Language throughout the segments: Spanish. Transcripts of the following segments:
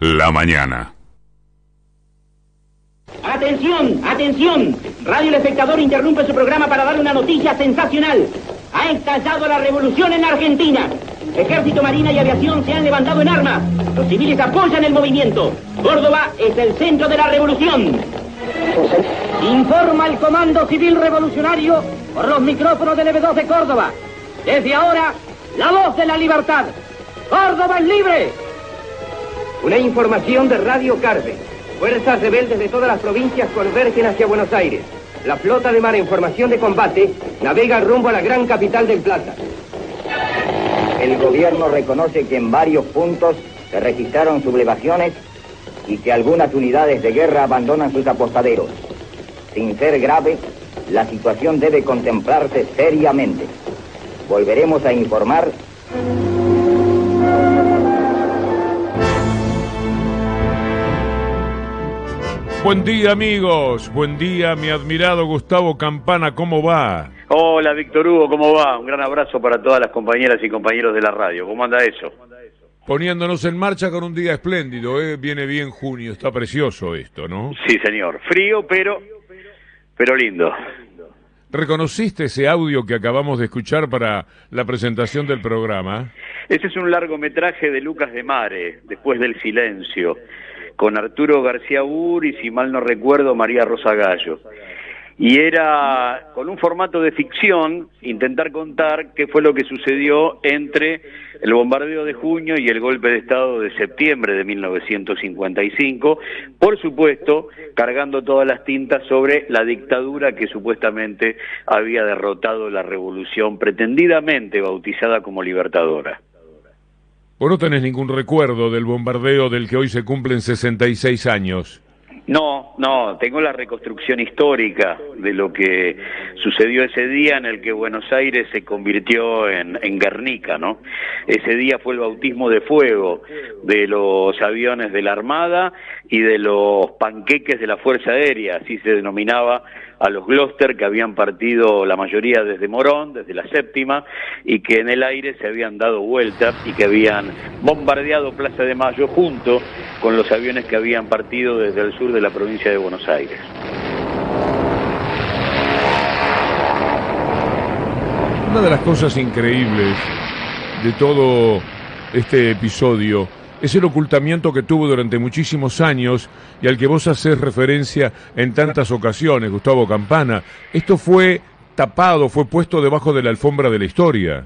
la mañana. Atención, atención. Radio El Espectador interrumpe su programa para dar una noticia sensacional. Ha estallado la revolución en Argentina. Ejército, Marina y Aviación se han levantado en armas. Los civiles apoyan el movimiento. Córdoba es el centro de la revolución. Informa el Comando Civil Revolucionario por los micrófonos del EB2 de Córdoba. Desde ahora, la voz de la libertad. Córdoba es libre. Una información de Radio Carve. Fuerzas rebeldes de todas las provincias convergen hacia Buenos Aires. La flota de mar en formación de combate navega rumbo a la gran capital del Plata. El gobierno reconoce que en varios puntos se registraron sublevaciones y que algunas unidades de guerra abandonan sus apostaderos. Sin ser grave, la situación debe contemplarse seriamente. Volveremos a informar Buen día amigos, buen día mi admirado Gustavo Campana, ¿cómo va? Hola Víctor Hugo, ¿cómo va? Un gran abrazo para todas las compañeras y compañeros de la radio, ¿cómo anda eso? Poniéndonos en marcha con un día espléndido, ¿eh? viene bien junio, está precioso esto, ¿no? Sí señor, frío pero, pero lindo. ¿Reconociste ese audio que acabamos de escuchar para la presentación del programa? Ese es un largometraje de Lucas de Mare, Después del Silencio con Arturo García Ur y, si mal no recuerdo, María Rosa Gallo. Y era, con un formato de ficción, intentar contar qué fue lo que sucedió entre el bombardeo de junio y el golpe de Estado de septiembre de 1955, por supuesto, cargando todas las tintas sobre la dictadura que supuestamente había derrotado la revolución pretendidamente bautizada como libertadora. ¿Vos no tenés ningún recuerdo del bombardeo del que hoy se cumplen 66 años? No, no, tengo la reconstrucción histórica de lo que sucedió ese día en el que Buenos Aires se convirtió en, en, Guernica, ¿no? Ese día fue el bautismo de fuego de los aviones de la Armada y de los panqueques de la Fuerza Aérea, así se denominaba a los Gloucester que habían partido la mayoría desde Morón, desde la séptima, y que en el aire se habían dado vueltas y que habían bombardeado Plaza de Mayo junto con los aviones que habían partido desde el sur de la provincia de Buenos Aires. Una de las cosas increíbles de todo este episodio es el ocultamiento que tuvo durante muchísimos años y al que vos haces referencia en tantas ocasiones, Gustavo Campana. Esto fue tapado, fue puesto debajo de la alfombra de la historia.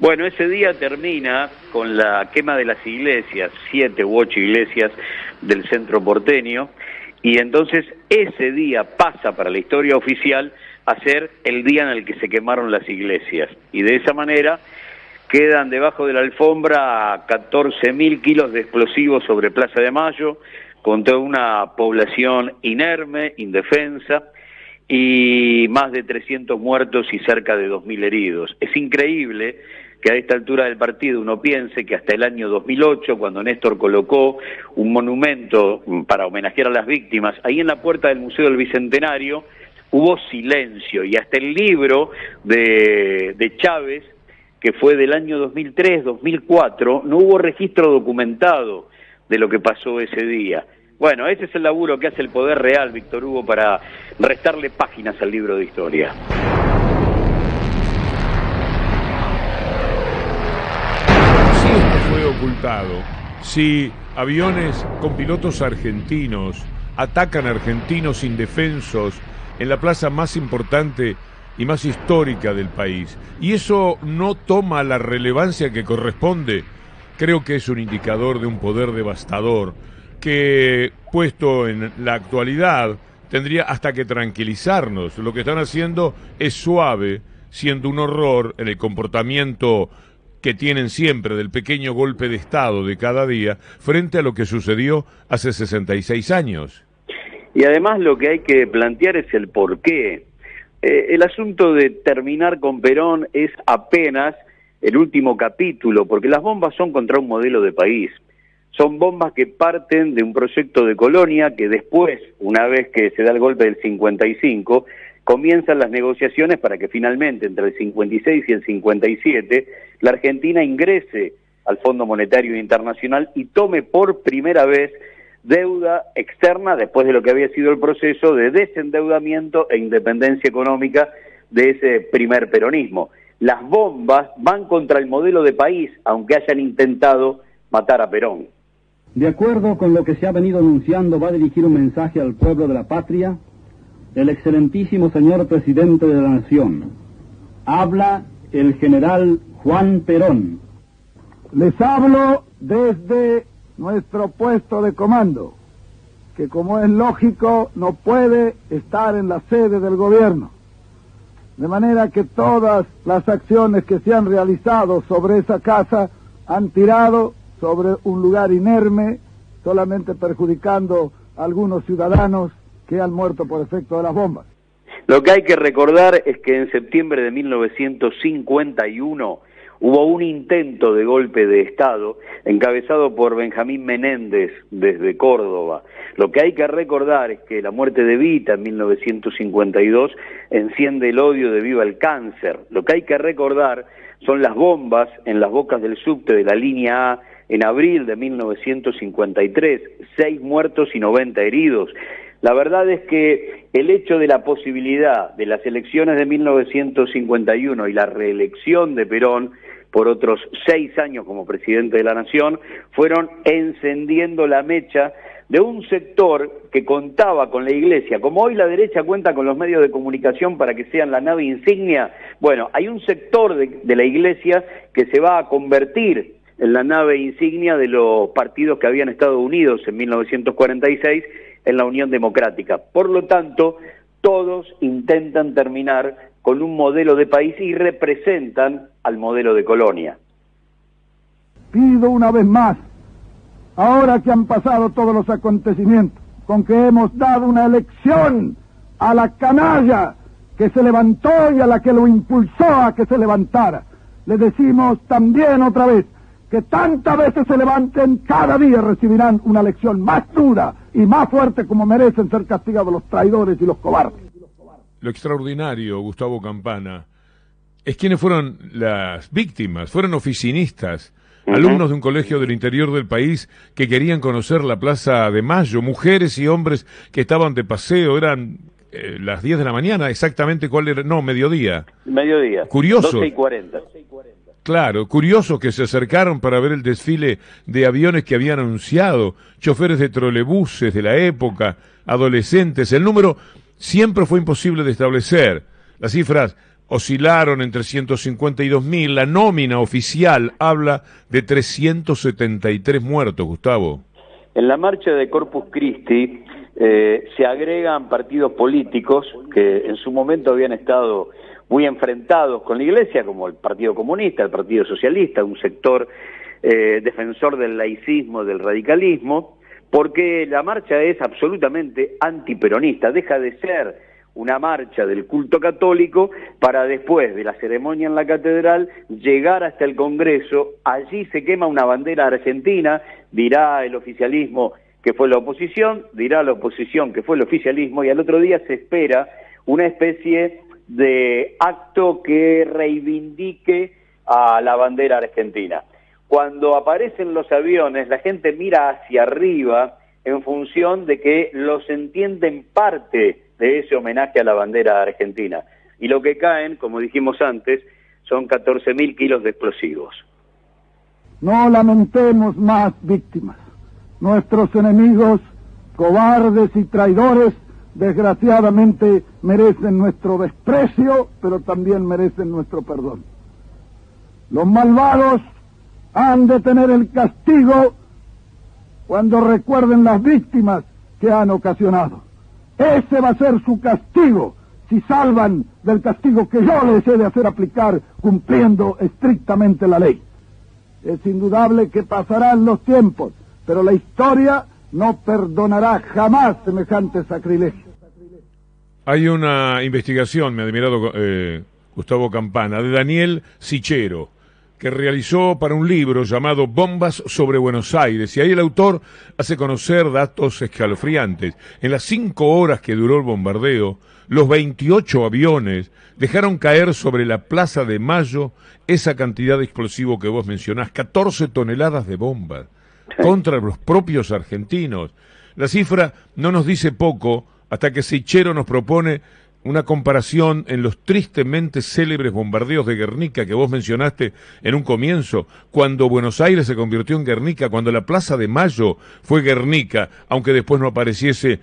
Bueno, ese día termina con la quema de las iglesias, siete u ocho iglesias del centro porteño, y entonces ese día pasa para la historia oficial a ser el día en el que se quemaron las iglesias. Y de esa manera quedan debajo de la alfombra 14.000 kilos de explosivos sobre Plaza de Mayo, con toda una población inerme, indefensa, y más de 300 muertos y cerca de 2.000 heridos. Es increíble que a esta altura del partido uno piense que hasta el año 2008, cuando Néstor colocó un monumento para homenajear a las víctimas, ahí en la puerta del Museo del Bicentenario, hubo silencio y hasta el libro de, de Chávez que fue del año 2003-2004, no hubo registro documentado de lo que pasó ese día. Bueno, ese es el laburo que hace el Poder Real, Víctor Hugo, para restarle páginas al libro de historia. Si esto fue ocultado, si aviones con pilotos argentinos atacan argentinos indefensos en la plaza más importante y más histórica del país. Y eso no toma la relevancia que corresponde. Creo que es un indicador de un poder devastador que, puesto en la actualidad, tendría hasta que tranquilizarnos. Lo que están haciendo es suave, siendo un horror en el comportamiento que tienen siempre del pequeño golpe de Estado de cada día frente a lo que sucedió hace 66 años. Y además lo que hay que plantear es el por qué eh, el asunto de terminar con Perón es apenas el último capítulo, porque las bombas son contra un modelo de país. Son bombas que parten de un proyecto de colonia que después, una vez que se da el golpe del 55, comienzan las negociaciones para que finalmente entre el 56 y el 57 la Argentina ingrese al Fondo Monetario Internacional y tome por primera vez deuda externa después de lo que había sido el proceso de desendeudamiento e independencia económica de ese primer peronismo. Las bombas van contra el modelo de país, aunque hayan intentado matar a Perón. De acuerdo con lo que se ha venido anunciando, va a dirigir un mensaje al pueblo de la patria el excelentísimo señor presidente de la Nación. Habla el general Juan Perón. Les hablo desde nuestro puesto de comando, que como es lógico no puede estar en la sede del gobierno. De manera que todas las acciones que se han realizado sobre esa casa han tirado sobre un lugar inerme, solamente perjudicando a algunos ciudadanos que han muerto por efecto de las bombas. Lo que hay que recordar es que en septiembre de 1951 hubo un intento de golpe de Estado encabezado por Benjamín Menéndez desde Córdoba. Lo que hay que recordar es que la muerte de Vita en 1952 enciende el odio de viva el cáncer. Lo que hay que recordar son las bombas en las bocas del subte de la línea A en abril de 1953, seis muertos y 90 heridos. La verdad es que el hecho de la posibilidad de las elecciones de 1951 y la reelección de Perón por otros seis años como presidente de la Nación fueron encendiendo la mecha de un sector que contaba con la Iglesia, como hoy la derecha cuenta con los medios de comunicación para que sean la nave insignia, bueno, hay un sector de, de la Iglesia que se va a convertir en la nave insignia de los partidos que habían estado unidos en 1946 en la Unión Democrática. Por lo tanto, todos intentan terminar con un modelo de país y representan al modelo de colonia. Pido una vez más, ahora que han pasado todos los acontecimientos, con que hemos dado una elección a la canalla que se levantó y a la que lo impulsó a que se levantara, le decimos también otra vez, que tantas veces se levanten, cada día recibirán una lección más dura y más fuerte como merecen ser castigados los traidores y los cobardes. Lo extraordinario, Gustavo Campana, es quienes fueron las víctimas, fueron oficinistas, alumnos de un colegio del interior del país que querían conocer la Plaza de Mayo, mujeres y hombres que estaban de paseo, eran eh, las 10 de la mañana, exactamente cuál era, no, mediodía. Mediodía. Curioso. 12 y 40. Claro, curioso que se acercaron para ver el desfile de aviones que habían anunciado, choferes de trolebuses de la época, adolescentes. El número siempre fue imposible de establecer. Las cifras oscilaron entre 152 mil. La nómina oficial habla de 373 muertos, Gustavo. En la marcha de Corpus Christi eh, se agregan partidos políticos que en su momento habían estado muy enfrentados con la Iglesia, como el Partido Comunista, el Partido Socialista, un sector eh, defensor del laicismo, del radicalismo, porque la marcha es absolutamente antiperonista, deja de ser una marcha del culto católico para después de la ceremonia en la catedral llegar hasta el Congreso, allí se quema una bandera argentina, dirá el oficialismo que fue la oposición, dirá la oposición que fue el oficialismo y al otro día se espera una especie de acto que reivindique a la bandera argentina. Cuando aparecen los aviones, la gente mira hacia arriba en función de que los entienden parte de ese homenaje a la bandera argentina. Y lo que caen, como dijimos antes, son 14.000 kilos de explosivos. No lamentemos más víctimas. Nuestros enemigos, cobardes y traidores, desgraciadamente merecen nuestro desprecio, pero también merecen nuestro perdón. Los malvados han de tener el castigo cuando recuerden las víctimas que han ocasionado. Ese va a ser su castigo si salvan del castigo que yo les he de hacer aplicar cumpliendo estrictamente la ley. Es indudable que pasarán los tiempos, pero la historia no perdonará jamás semejante sacrilegio. Hay una investigación, me ha admirado eh, Gustavo Campana, de Daniel Sichero, que realizó para un libro llamado Bombas sobre Buenos Aires, y ahí el autor hace conocer datos escalofriantes. En las cinco horas que duró el bombardeo, los 28 aviones dejaron caer sobre la Plaza de Mayo esa cantidad de explosivo que vos mencionás, 14 toneladas de bombas contra los propios argentinos. La cifra no nos dice poco hasta que Seichero nos propone una comparación en los tristemente célebres bombardeos de Guernica que vos mencionaste en un comienzo, cuando Buenos Aires se convirtió en Guernica, cuando la Plaza de Mayo fue Guernica, aunque después no apareciese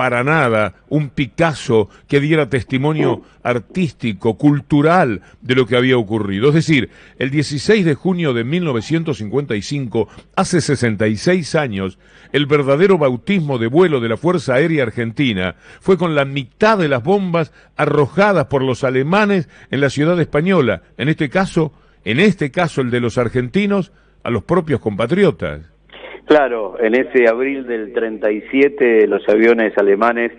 para nada un Picasso que diera testimonio artístico, cultural de lo que había ocurrido. Es decir, el 16 de junio de 1955, hace 66 años, el verdadero bautismo de vuelo de la Fuerza Aérea Argentina fue con la mitad de las bombas arrojadas por los alemanes en la ciudad española, en este caso, en este caso el de los argentinos, a los propios compatriotas. Claro, en ese abril del 37 los aviones alemanes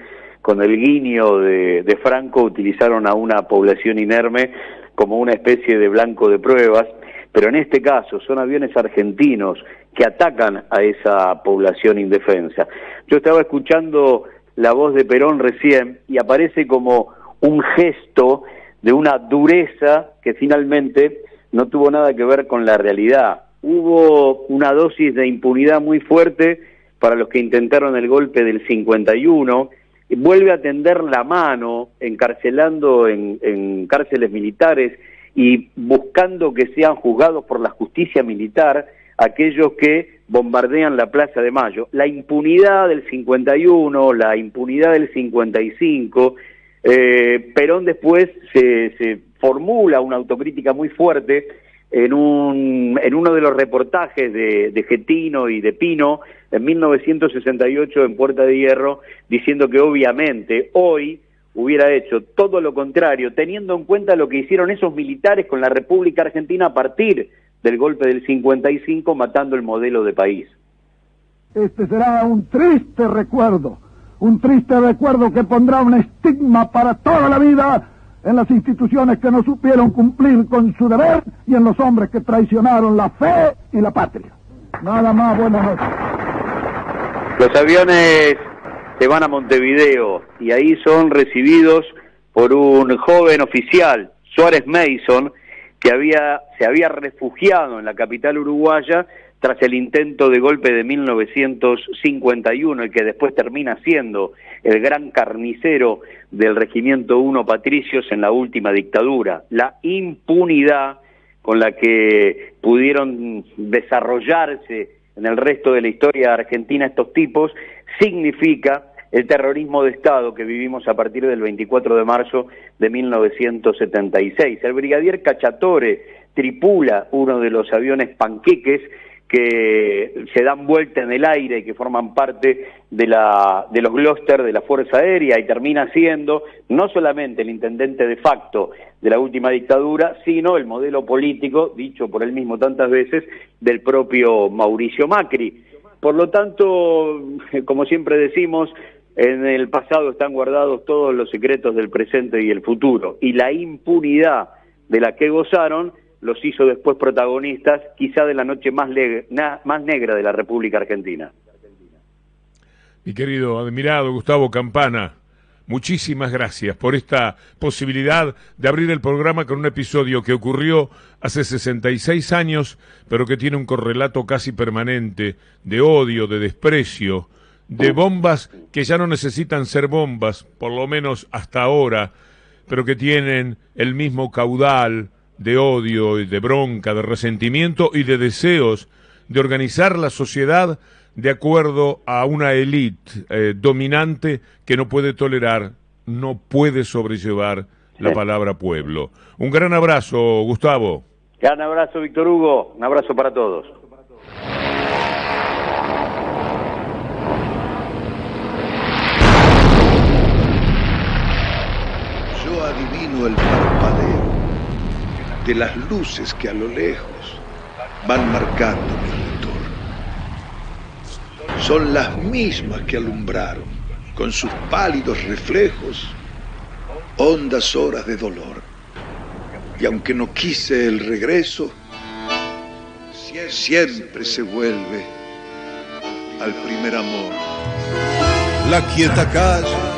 con el guiño de, Franco utilizaron a una población inerme como una especie de blanco de pruebas, pero en este caso son aviones argentinos que atacan a esa población indefensa. Yo estaba escuchando la voz de Perón recién y aparece como un gesto de una dureza que finalmente no tuvo nada que ver con la realidad hubo una dosis de impunidad muy fuerte para los que intentaron el golpe del 51, vuelve a tender la mano encarcelando en, cárceles militares y buscando que sean juzgados por la justicia militar aquellos que bombardean la Plaza de Mayo. La impunidad del 51, la impunidad del 55, eh, Perón después se, se formula una autocrítica muy fuerte en, un, en uno de los reportajes de, de Getino y de Pino en 1968 en Puerta de Hierro, diciendo que obviamente hoy hubiera hecho todo lo contrario, teniendo en cuenta lo que hicieron esos militares con la República Argentina a partir del golpe del 55, matando el modelo de país. Este será un triste recuerdo, un triste recuerdo que pondrá un estigma para toda la vida en las instituciones que no supieron cumplir con su deber y en los hombres que traicionaron la fe y la patria. Nada más, buenas noches. Los aviones se van a Montevideo y ahí son recibidos por un joven oficial, Suárez Mason, que había, se había refugiado en la capital uruguaya tras el intento de golpe de 1951, el que después termina siendo el gran carnicero del Regimiento 1 Patricios en la última dictadura, la impunidad con la que pudieron desarrollarse en el resto de la historia argentina estos tipos, significa el terrorismo de Estado que vivimos a partir del 24 de marzo de 1976. El brigadier Cachatore tripula uno de los aviones panqueques que se dan vuelta en el aire y que forman parte de, la, de los Gloster de la Fuerza Aérea y termina siendo no solamente el intendente de facto de la última dictadura, sino el modelo político, dicho por él mismo tantas veces, del propio Mauricio Macri. Por lo tanto, como siempre decimos, en el pasado están guardados todos los secretos del presente y el futuro, y la impunidad de la que gozaron los hizo después protagonistas, quizá de la noche más, negra de la República Argentina. Mi querido admirado Gustavo Campana, muchísimas gracias por esta posibilidad de abrir el programa con un episodio que ocurrió hace 66 años, pero que tiene un correlato casi permanente de odio, de desprecio, de bombas que ya no necesitan ser bombas, por lo menos hasta ahora, pero que tienen el mismo caudal, de odio y de bronca, de resentimiento y de deseos de organizar la sociedad de acuerdo a una élite eh, dominante que no puede tolerar, no puede sobrellevar la palabra pueblo. Un gran abrazo, Gustavo. Gran abrazo, Víctor Hugo. Un abrazo para todos. Yo adivino el parpadeo de las luces que a lo lejos van marcando mi retorno. Son las mismas que alumbraron con sus pálidos reflejos hondas horas de dolor. Y aunque no quise el regreso, siempre se vuelve al primer amor. La quieta calle